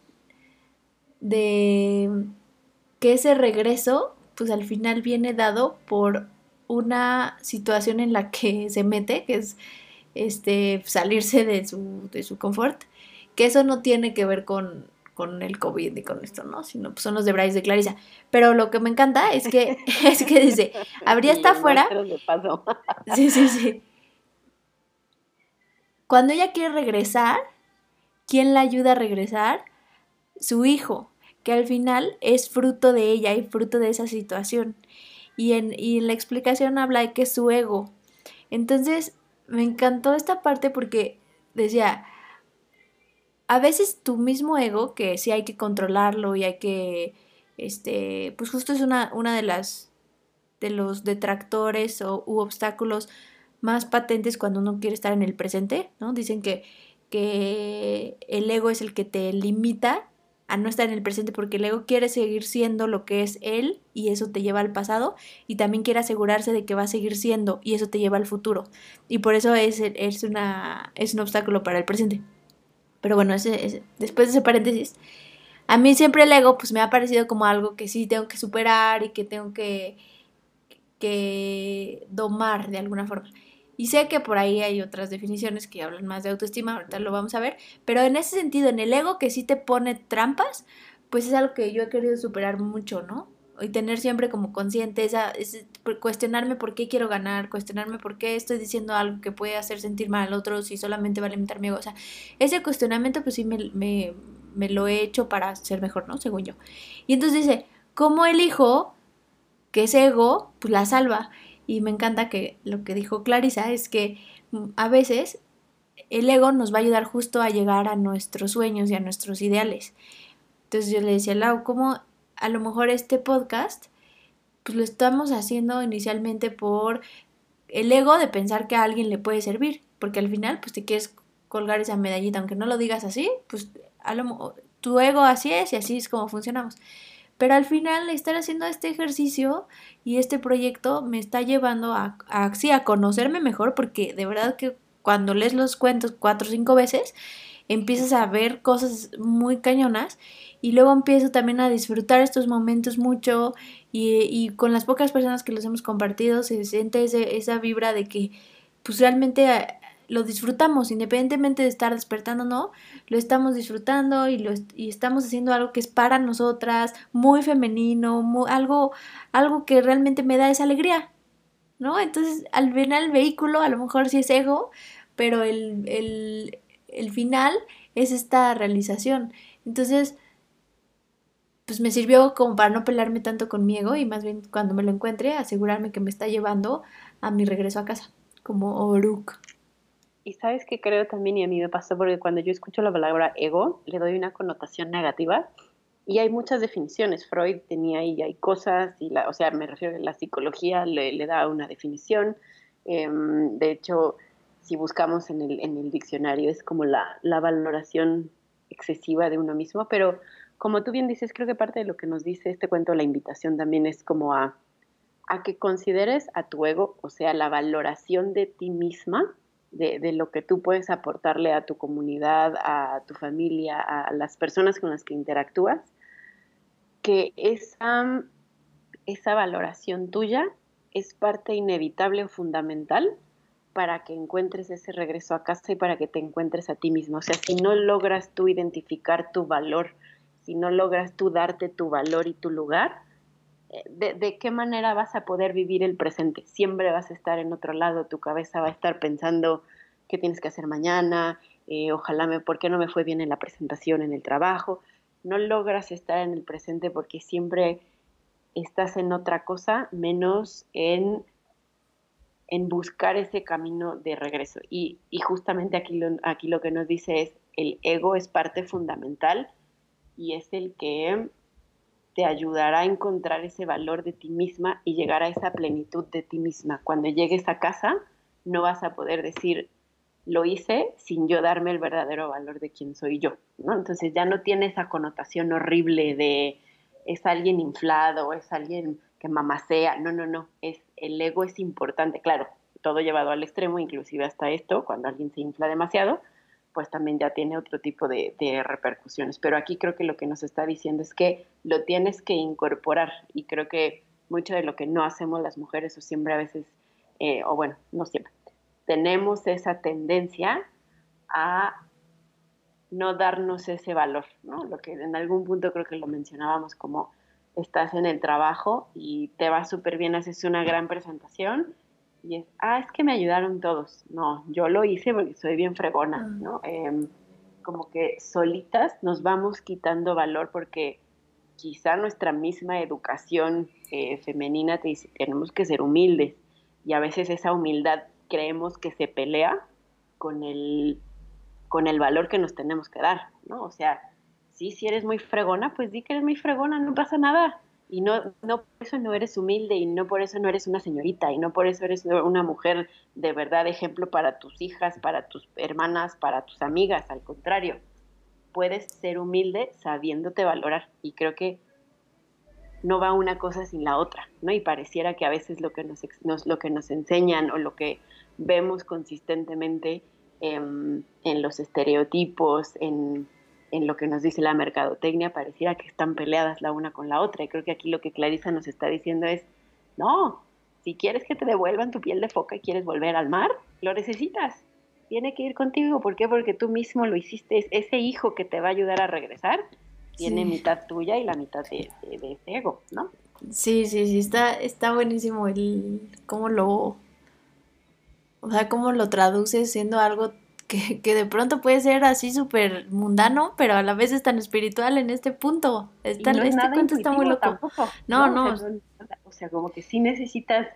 de que ese regreso, pues al final viene dado por una situación en la que se mete, que es este, salirse de su, de su confort, que eso no tiene que ver con, con el COVID y con esto, ¿no? Sino pues, son los de Bryce de Clarisa. Pero lo que me encanta es que, es que dice, habría está afuera. sí, sí, sí. Cuando ella quiere regresar, ¿quién la ayuda a regresar? Su hijo que al final es fruto de ella y fruto de esa situación. Y en, la explicación habla de que es su ego. Entonces, me encantó esta parte porque decía, a veces tu mismo ego, que sí hay que controlarlo y hay que, este, pues justo es una, una de las, de los detractores o, u obstáculos más patentes cuando uno quiere estar en el presente, ¿no? Dicen que, que el ego es el que te limita a no estar en el presente porque el ego quiere seguir siendo lo que es él y eso te lleva al pasado y también quiere asegurarse de que va a seguir siendo y eso te lleva al futuro y por eso es, es, una, es un obstáculo para el presente. Pero bueno, ese, después de ese paréntesis, a mí siempre el ego pues me ha parecido como algo que sí tengo que superar y que tengo que, que domar de alguna forma. Y sé que por ahí hay otras definiciones que hablan más de autoestima, ahorita lo vamos a ver, pero en ese sentido, en el ego que sí te pone trampas, pues es algo que yo he querido superar mucho, ¿no? Y tener siempre como consciente esa, cuestionarme por qué quiero ganar, cuestionarme por qué estoy diciendo algo que puede hacer sentir mal al otro si solamente va a limitar mi ego. O sea, ese cuestionamiento pues sí me, lo he hecho para ser mejor, ¿no? Según yo. Y entonces dice, cómo el hijo, que es ego, pues la salva. Y me encanta que lo que dijo Clarisa es que mm, a veces el ego nos va a ayudar justo a llegar a nuestros sueños y a nuestros ideales. Entonces yo le decía, Lau, ¿cómo a lo mejor este podcast, pues lo estamos haciendo inicialmente por el ego de pensar que a alguien le puede servir, porque al final, pues te quieres colgar esa medallita, aunque no lo digas así, pues a lo, tu ego así es y así es como funcionamos. Pero al final estar haciendo este ejercicio y este proyecto me está llevando a, a, a conocerme mejor porque de verdad que cuando lees los cuentos cuatro o cinco veces empiezas a ver cosas muy cañonas y luego empiezo también a disfrutar estos momentos mucho y, y con las pocas personas que los hemos compartido se siente ese, esa vibra de que pues realmente lo disfrutamos, independientemente de estar despertando o no, lo estamos disfrutando y, lo, y estamos haciendo algo que es para nosotras, muy femenino, algo, algo que realmente me da esa alegría, ¿no? Entonces, al final el vehículo a lo mejor sí es ego, pero el, el, el final es esta realización. Entonces, pues me sirvió como para no pelearme tanto con mi ego y más bien cuando me lo encuentre asegurarme que me está llevando a mi regreso a casa, como Oruk. Y sabes que creo también, y a mí me pasó porque cuando yo escucho la palabra ego, le doy una connotación negativa. Y hay muchas definiciones. Freud tenía ahí, hay cosas, y la, o sea, me refiero a la psicología, le, da una definición. Eh, de hecho, si buscamos en el, en el diccionario, es como la, la, valoración excesiva de uno mismo. Pero como tú bien dices, creo que parte de lo que nos dice este cuento, la invitación también es como a, a que consideres a tu ego, o sea, la valoración de ti misma de, lo que tú puedes aportarle a tu comunidad, a tu familia, a las personas con las que interactúas, que esa, esa valoración tuya es parte inevitable o fundamental para que encuentres ese regreso a casa y para que te encuentres a ti mismo. O sea, si no logras tú identificar tu valor, si no logras tú darte tu valor y tu lugar, de, qué manera vas a poder vivir el presente. Siempre vas a estar en otro lado, tu cabeza va a estar pensando qué tienes que hacer mañana, eh, ojalá me, por qué no me fue bien en la presentación, en el trabajo. No logras estar en el presente porque siempre estás en otra cosa, menos en, en buscar ese camino de regreso. Y, y justamente aquí lo, aquí lo que nos dice es, el ego es parte fundamental y es el que te ayudará a encontrar ese valor de ti misma y llegar a esa plenitud de ti misma. Cuando llegues a casa, no vas a poder decir, lo hice sin yo darme el verdadero valor de quién soy yo, ¿no? Entonces ya no tiene esa connotación horrible de es alguien inflado, es alguien que mamacea, no, no, no, es el ego es importante, claro, todo llevado al extremo, inclusive hasta esto, cuando alguien se infla demasiado, pues también ya tiene otro tipo de, repercusiones. Pero aquí creo que lo que nos está diciendo es que lo tienes que incorporar y creo que mucho de lo que no hacemos las mujeres o siempre a veces, eh, o bueno, no siempre, tenemos esa tendencia a no darnos ese valor, ¿no? Lo que en algún punto creo que lo mencionábamos como estás en el trabajo y te va súper bien, haces una gran presentación y es, ah, es que me ayudaron todos. No, yo lo hice porque soy bien fregona, ah. ¿no? Em, como que solitas nos vamos quitando valor porque quizá nuestra misma educación eh, femenina te dice, tenemos que ser humildes y a veces esa humildad creemos que se pelea con el, con el valor que nos tenemos que dar, ¿no? O sea, sí, si eres muy fregona, pues di que eres muy fregona, no pasa nada, y no, no por eso no eres humilde y no por eso no eres una señorita y no por eso eres una mujer de verdad ejemplo para tus hijas, para tus hermanas, para tus amigas, al contrario, puedes ser humilde sabiéndote valorar y creo que no va una cosa sin la otra, ¿no? Y pareciera que a veces lo que nos, lo que nos enseñan o lo que vemos consistentemente en los estereotipos, en en lo que nos dice la mercadotecnia, pareciera que están peleadas la una con la otra. Y creo que aquí lo que Clarisa nos está diciendo es, no, si quieres que te devuelvan tu piel de foca y quieres volver al mar, lo necesitas. Tiene que ir contigo. ¿Por qué? Porque tú mismo lo hiciste. Ese hijo que te va a ayudar a regresar tiene mitad tuya y la mitad de, ese ego, ¿no? Sí, sí, sí, está, está buenísimo el cómo lo, o sea, cómo lo traduces siendo algo que, que de pronto puede ser así súper mundano, pero a la vez es tan espiritual en este punto. Está, no es este cuento está muy loco. Tampoco, no, no. O sea, no, o sea, como que sí necesitas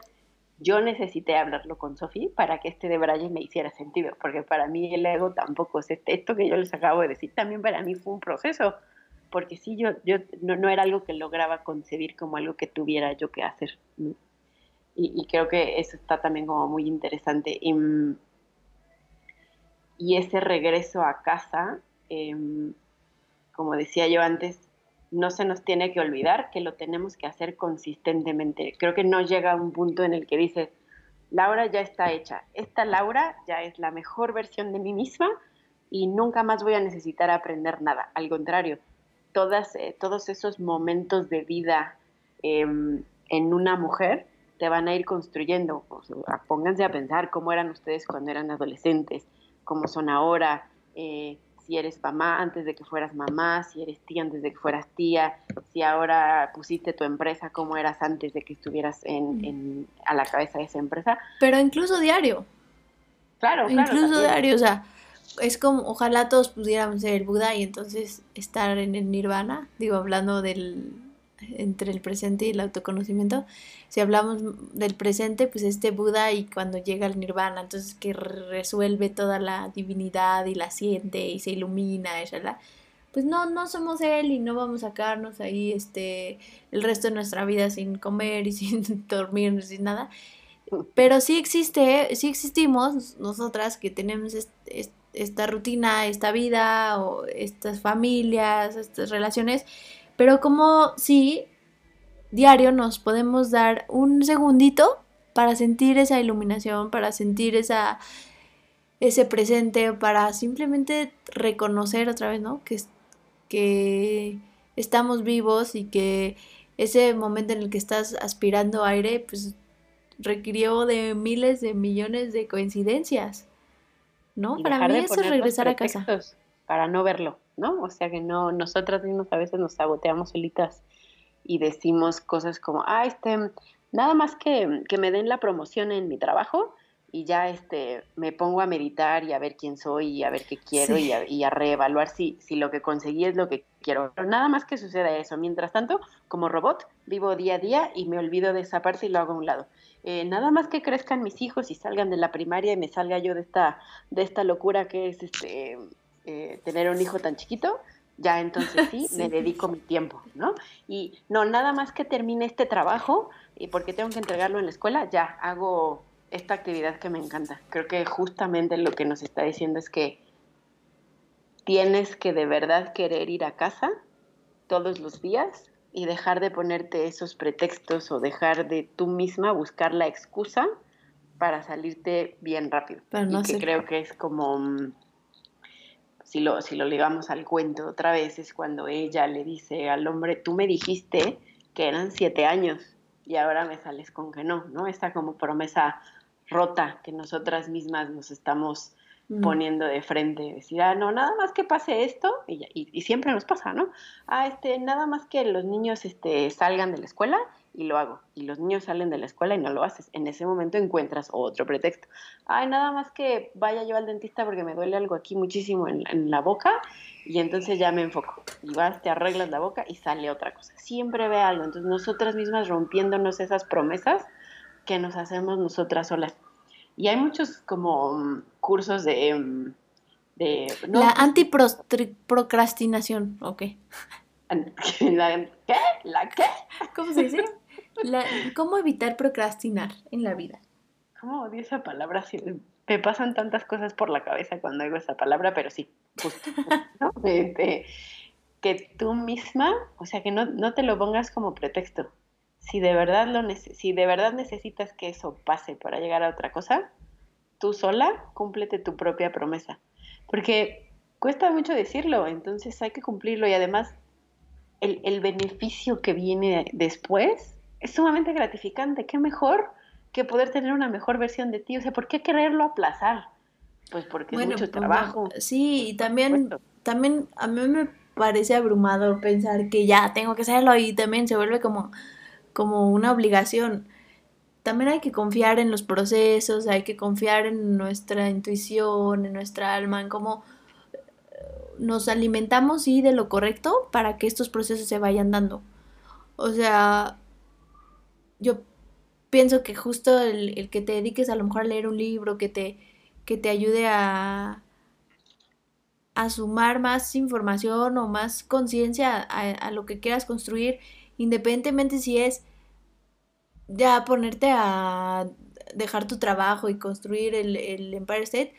yo necesité hablarlo con Sofía para que este de Braille me hiciera sentido, porque para mí el ego tampoco es este, esto que yo les acabo de decir, también para mí fue un proceso, porque sí, yo, yo no, no era algo que lograba concebir como algo que tuviera yo que hacer. Y, y, creo que eso está también como muy interesante. Y, y ese regreso a casa, eh, como decía yo antes, no se nos tiene que olvidar que lo tenemos que hacer consistentemente. Creo que no llega a un punto en el que dices, Laura ya está hecha, esta Laura ya es la mejor versión de mí misma y nunca más voy a necesitar aprender nada. Al contrario, todas, eh, todos esos momentos de vida eh, en una mujer te van a ir construyendo. Pónganse a pensar cómo eran ustedes cuando eran adolescentes, cómo son ahora. Eh, si eres mamá antes de que fueras mamá, si eres tía antes de que fueras tía, si ahora pusiste tu empresa, cómo eras antes de que estuvieras en, en, a la cabeza de esa empresa. Pero incluso diario. Claro, claro. Incluso también. diario, o sea, es como, ojalá todos pudiéramos ser el Buda y entonces estar en el nirvana, digo, hablando del entre el presente y el autoconocimiento. Si hablamos del presente, pues este Buda y cuando llega al nirvana, entonces que resuelve toda la divinidad y la siente y se ilumina, ¿verdad? pues no, no somos él y no vamos a quedarnos ahí este, el resto de nuestra vida sin comer y sin dormir, sin nada. Pero sí existe, sí existimos nosotras que tenemos este, esta rutina, esta vida o estas familias, estas relaciones pero como si diario nos podemos dar un segundito para sentir esa iluminación, para sentir esa, ese presente, para simplemente reconocer otra vez, ¿no? Que, que estamos vivos y que ese momento en el que estás aspirando aire, pues requirió de miles de millones de coincidencias, ¿no? Y para mí eso es regresar a casa. Para no verlo. ¿No? O sea que no, nosotras mismas a veces nos saboteamos solitas y decimos cosas como, ah, este, nada más que, que me den la promoción en mi trabajo y ya este, me pongo a meditar y a ver quién soy y a ver qué quiero sí. y, a, y, a, reevaluar si, si lo que conseguí es lo que quiero. Pero nada más que suceda eso. Mientras tanto, como robot, vivo día a día y me olvido de esa parte y lo hago a un lado. Eh, nada más que crezcan mis hijos y salgan de la primaria y me salga yo de esta, de esta locura que es este eh, tener un hijo tan chiquito, ya entonces sí, sí, me dedico mi tiempo, ¿no? Y no, nada más que termine este trabajo y porque tengo que entregarlo en la escuela, ya hago esta actividad que me encanta. Creo que justamente lo que nos está diciendo es que tienes que de verdad querer ir a casa todos los días y dejar de ponerte esos pretextos o dejar de tú misma buscar la excusa para salirte bien rápido. Pero no y que sé. creo que es como si lo, si lo ligamos al cuento otra vez, es cuando ella le dice al hombre, tú me dijiste que eran siete años y ahora me sales con que no, ¿no? Esta como promesa rota que nosotras mismas nos estamos mm. poniendo de frente, decir, ah, no, nada más que pase esto, y, y, y, siempre nos pasa, ¿no? Ah, este, nada más que los niños este, salgan de la escuela y lo hago. Y los niños salen de la escuela y no lo haces. En ese momento encuentras otro pretexto. Ay, nada más que vaya yo al dentista porque me duele algo aquí muchísimo en, en, la boca y entonces ya me enfoco. Y vas, te arreglas la boca y sale otra cosa. Siempre ve algo. Entonces nosotras mismas rompiéndonos esas promesas que nos hacemos nosotras solas. Y hay muchos como cursos de... de ¿no? La antiprocrastinación, ok. ¿La qué? ¿La qué? ¿Cómo se dice? La, ¿Cómo evitar procrastinar en la vida? ¿Cómo odio esa palabra? Me pasan tantas cosas por la cabeza cuando oigo esa palabra, pero sí, justo. ¿no? este, que tú misma, o sea, que no, no, te lo pongas como pretexto. Si de, verdad lo si de verdad necesitas que eso pase para llegar a otra cosa, tú sola cúmplete tu propia promesa. Porque cuesta mucho decirlo, entonces hay que cumplirlo y además el, el, beneficio que viene después es sumamente gratificante. ¿Qué mejor que poder tener una mejor versión de ti? O sea, ¿por qué quererlo aplazar? Pues porque bueno, es mucho pues, trabajo. Sí, y también, también a mí me parece abrumador pensar que ya tengo que hacerlo y también se vuelve como, como una obligación. también hay que confiar en los procesos, hay que confiar en nuestra intuición, en nuestra alma, en cómo eh, nos alimentamos y de lo correcto para que estos procesos se vayan dando. O sea, yo pienso que justo el, que te dediques a lo mejor a leer un libro, que te, que te ayude a, a sumar más información o más conciencia a, lo que quieras construir, independientemente si es ya ponerte a dejar tu trabajo y construir el, Empire State,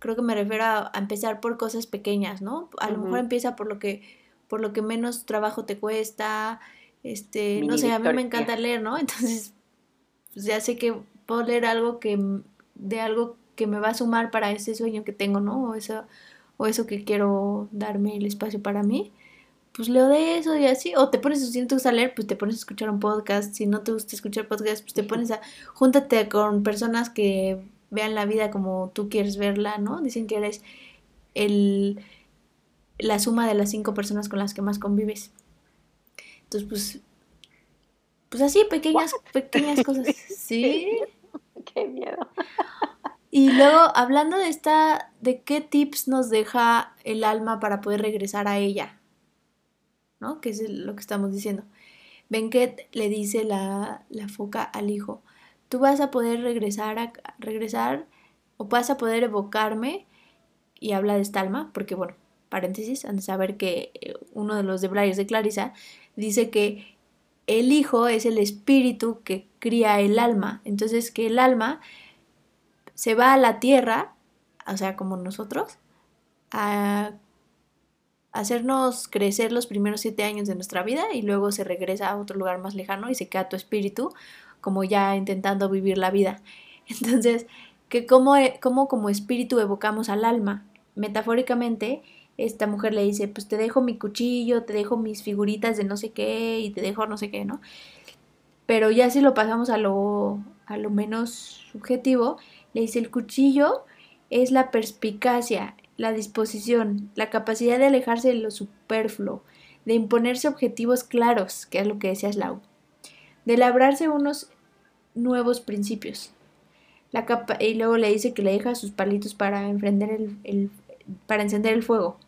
creo que me refiero a, empezar por cosas pequeñas, ¿no? A lo mejor empieza por lo que por lo que menos trabajo te cuesta, este, no sé, a mí me encanta leer, ¿no? Entonces, pues ya sé que puedo leer algo que de algo que me va a sumar para ese sueño que tengo, ¿no? O eso, o eso que quiero darme el espacio para mí pues leo de eso y así, o te pones, si no te gusta leer, pues te pones a escuchar un podcast, si no te gusta escuchar podcast, pues te pones a, júntate con personas que vean la vida como tú quieres verla, ¿no? Dicen que eres el, la suma de las cinco personas con las que más convives. Entonces, pues, pues así, pequeñas, pequeñas cosas, ¿sí? Qué miedo. Y luego, hablando de esta, de qué tips nos deja el alma para poder regresar a ella, ¿no? Que es lo que estamos diciendo. Benket le dice la, la foca al hijo, tú vas a poder regresar, a, regresar o vas a poder evocarme y habla de esta alma, porque bueno, paréntesis, han de saber que eh, uno de los de de Clarisa dice que el hijo es el espíritu que cría el alma, entonces que el alma se va a la tierra, o sea, como nosotros, a hacernos crecer los primeros siete años de nuestra vida y luego se regresa a otro lugar más lejano y se queda tu espíritu como ya intentando vivir la vida. Entonces, que como, como como espíritu evocamos al alma. Metafóricamente, esta mujer le dice, pues te dejo mi cuchillo, te dejo mis figuritas de no sé qué y te dejo no sé qué, ¿no? Pero ya si lo pasamos a lo, a lo menos subjetivo, le dice, el cuchillo es la perspicacia, la disposición, la capacidad de alejarse de lo superfluo, de imponerse objetivos claros, que es lo que decía Slau, de labrarse unos nuevos principios. La capa y luego le dice que le deja sus palitos para, el, para encender el fuego.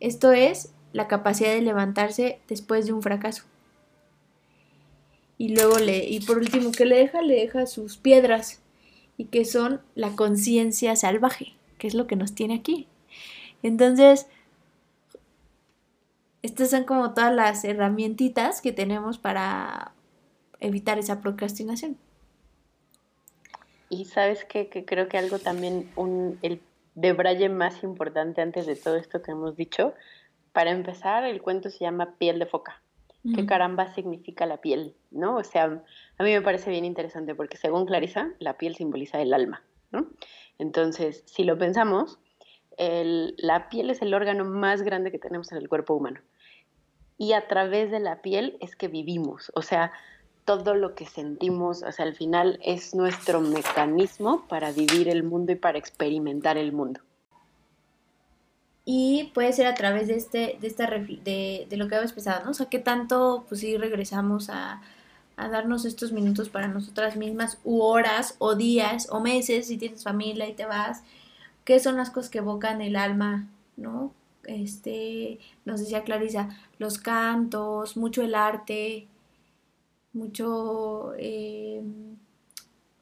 Esto es la capacidad de levantarse después de un fracaso. Y luego le, y por último, que le deja? Le deja sus piedras, y que son la conciencia salvaje que es lo que nos tiene aquí. Entonces, estas son como todas las herramientitas que tenemos para evitar esa procrastinación. Y sabes que, creo que algo también, un, el debraye más importante antes de todo esto que hemos dicho, para empezar, el cuento se llama Piel de Foca. ¿Qué caramba significa la piel? ¿No? O sea, a mí me parece bien interesante porque según Clarisa, la piel simboliza el alma, ¿no? Entonces, si lo pensamos, la piel es el órgano más grande que tenemos en el cuerpo humano. Y a través de la piel es que vivimos. O sea, todo lo que sentimos, o sea, al final es nuestro mecanismo para vivir el mundo y para experimentar el mundo. Y puede ser a través de, este, de, esta, de, lo que habíamos pensado, ¿no? O sea, ¿qué tanto, pues sí, regresamos a, a darnos estos minutos para nosotras mismas, u horas, o días, o meses, si tienes familia y te vas, qué son las cosas que evocan el alma, ¿no? Este, nos decía Clarisa, los cantos, mucho el arte, mucho eh,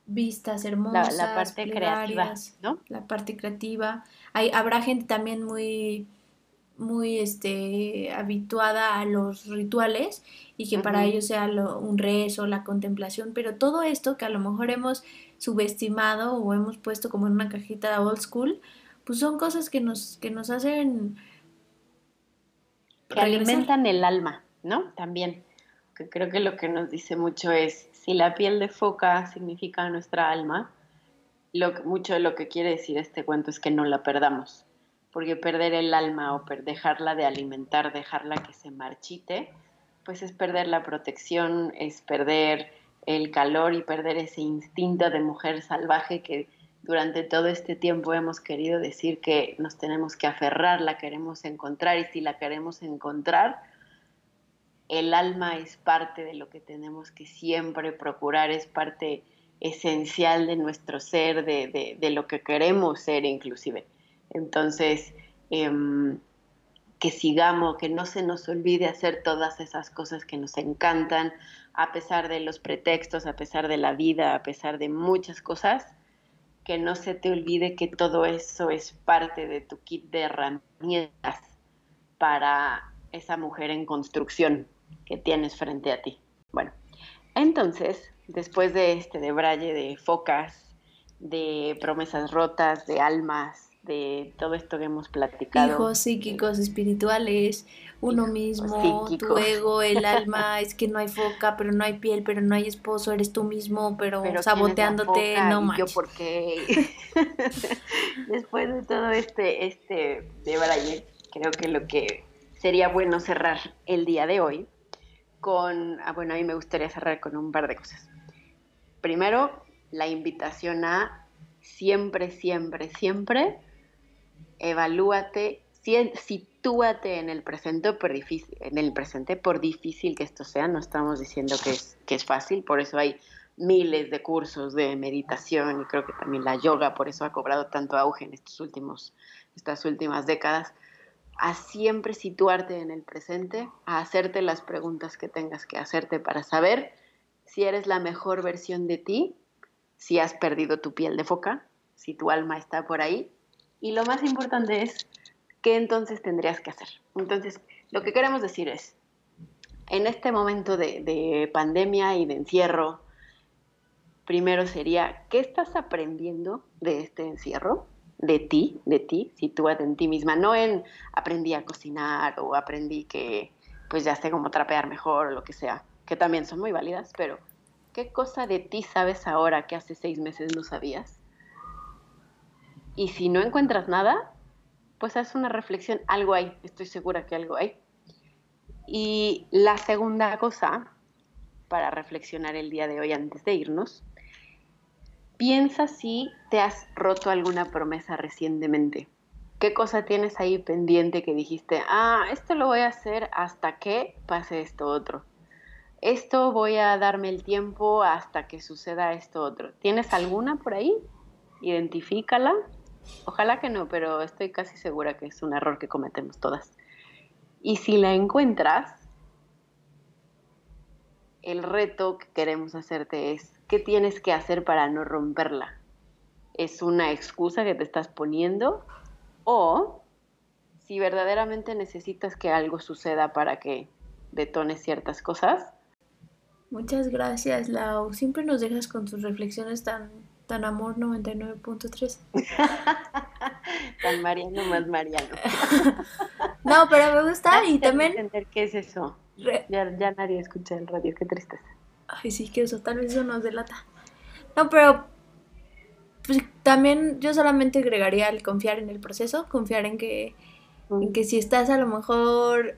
vistas hermosas, la, parte creativa, ¿no? La parte creativa. Hay, habrá gente también muy muy este, habituada a los rituales y que para ellos sea un rezo, la contemplación, pero todo esto que a lo mejor hemos subestimado o hemos puesto como en una cajita de old school, pues son cosas que nos, que nos hacen... Que alimentan el alma, ¿no? También. Creo que lo que nos dice mucho es, si la piel de foca significa nuestra alma, lo, mucho de lo que quiere decir este cuento es que no la perdamos porque perder el alma o dejarla de alimentar, dejarla que se marchite, pues es perder la protección, es perder el calor y perder ese instinto de mujer salvaje que durante todo este tiempo hemos querido decir que nos tenemos que aferrar, la queremos encontrar y si la queremos encontrar, el alma es parte de lo que tenemos que siempre procurar, es parte esencial de nuestro ser, de, lo que queremos ser inclusive. Entonces, em, que sigamos, que no se nos olvide hacer todas esas cosas que nos encantan, a pesar de los pretextos, a pesar de la vida, a pesar de muchas cosas, que no se te olvide que todo eso es parte de tu kit de herramientas para esa mujer en construcción que tienes frente a ti. Bueno, entonces, después de este de braille de focas, de promesas rotas, de almas, de todo esto que hemos platicado. Hijos psíquicos, espirituales, uno mismo, tu ego, el alma, es que no hay foca, pero no hay piel, pero no hay esposo, eres tú mismo, pero, saboteándote, no manches. Yo porque después de todo este, este de Braille, creo que lo que sería bueno cerrar el día de hoy con, ah, bueno, a mí me gustaría cerrar con un par de cosas. Primero, la invitación a siempre, siempre, siempre evalúate, sitúate en el presente por difícil, en el presente por difícil que esto sea, no estamos diciendo que es, que es fácil, por eso hay miles de cursos de meditación y creo que también la yoga por eso ha cobrado tanto auge en estos últimos, estas últimas décadas, a siempre situarte en el presente, a hacerte las preguntas que tengas que hacerte para saber si eres la mejor versión de ti, si has perdido tu piel de foca, si tu alma está por ahí y lo más importante es, ¿qué entonces tendrías que hacer? Entonces, lo que queremos decir es, en este momento de, pandemia y de encierro, primero sería, ¿qué estás aprendiendo de este encierro? De ti, de ti, sitúate en ti misma, no en aprendí a cocinar o aprendí que pues ya sé cómo trapear mejor o lo que sea, que también son muy válidas, pero ¿qué cosa de ti sabes ahora que hace seis meses no sabías? Y si no encuentras nada, pues haz una reflexión, algo hay, estoy segura que algo hay. Y la segunda cosa para reflexionar el día de hoy antes de irnos, piensa si te has roto alguna promesa recientemente. ¿Qué cosa tienes ahí pendiente que dijiste, ah, esto lo voy a hacer hasta que pase esto otro? Esto voy a darme el tiempo hasta que suceda esto otro. ¿Tienes alguna por ahí? Identifícala Ojalá que no, pero estoy casi segura que es un error que cometemos todas. Y si la encuentras, el reto que queremos hacerte es, ¿qué tienes que hacer para no romperla? ¿Es una excusa que te estás poniendo? ¿O si verdaderamente necesitas que algo suceda para que detones ciertas cosas? Muchas gracias, Lau. Siempre nos dejas con tus reflexiones tan Tan Amor 99.3. Tan Mariano más Mariano. no, pero me gusta y también... entender qué es eso. Ya, nadie escucha el radio, qué tristeza. Ay, sí, que eso, tal vez eso nos delata. No, pero pues, también yo solamente agregaría el confiar en el proceso, confiar en que, que si estás a lo mejor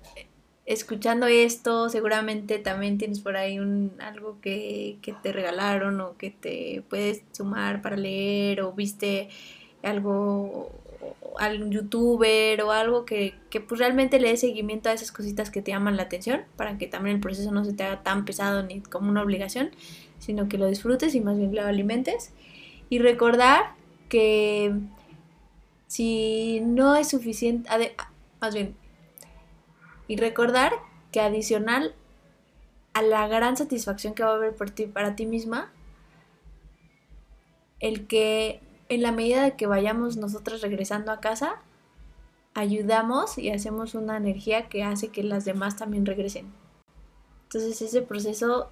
escuchando esto, seguramente también tienes por ahí un algo que, te regalaron o que te puedes sumar para leer o viste algo algún youtuber o algo que, que pues realmente le dé seguimiento a esas cositas que te llaman la atención para que también el proceso no se te haga tan pesado ni como una obligación, sino que lo disfrutes y más bien lo alimentes. Y recordar que si no es suficiente, más bien y recordar que adicional a la gran satisfacción que va a haber por ti, para ti misma, el que en la medida de que vayamos nosotras regresando a casa, ayudamos y hacemos una energía que hace que las demás también regresen. Entonces ese proceso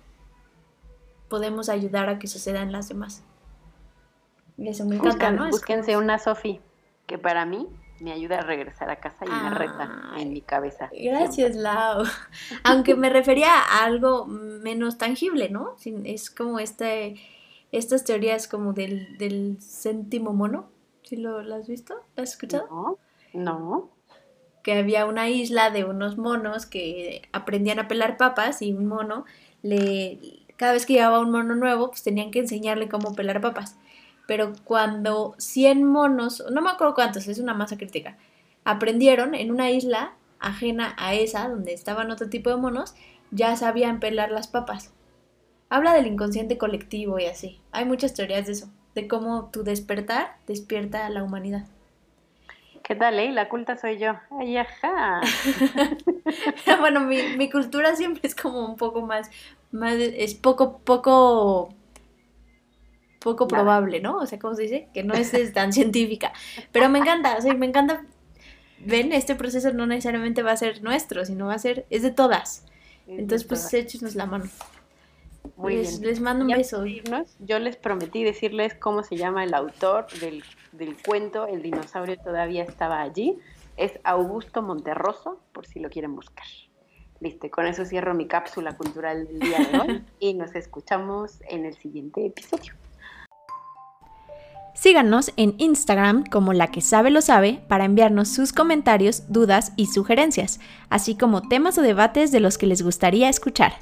podemos ayudar a que suceda en las demás. Y eso me encanta, ¿no? Búsquense una Sofi, que para mí me ayuda a regresar a casa y me reta en mi cabeza. Gracias, Lau. Aunque me refería a algo menos tangible, ¿no? Es como este, estas teorías como del, del céntimo mono. ¿Sí lo, has visto? ¿Lo has escuchado? No, no. Que había una isla de unos monos que aprendían a pelar papas y un mono le... Cada vez que llevaba un mono nuevo, pues tenían que enseñarle cómo pelar papas pero cuando 100 monos, no me acuerdo cuántos, es una masa crítica, aprendieron en una isla ajena a esa, donde estaban otro tipo de monos, ya sabían pelar las papas. Habla del inconsciente colectivo y así. Hay muchas teorías de eso, de cómo tu despertar despierta a la humanidad. ¿Qué tal, eh? La culta soy yo. Ay, ajá. bueno, mi, mi, cultura siempre es como un poco más, más es poco, poco, poco probable, ¿no? O sea, ¿cómo se dice? Que no es, tan científica. Pero me encanta, o sea, me encanta. Ven, este proceso no necesariamente va a ser nuestro, sino va a ser, es de todas. Entonces, pues, échenos la mano. Muy les, bien. Les mando un beso. yo les prometí decirles cómo se llama el autor del, del cuento El dinosaurio todavía estaba allí. Es Augusto Monterroso, por si lo quieren buscar. Listo, con eso cierro mi cápsula cultural del día de hoy y nos escuchamos en el siguiente episodio. Síganos en Instagram como la que sabe lo sabe para enviarnos sus comentarios, dudas y sugerencias, así como temas o debates de los que les gustaría escuchar.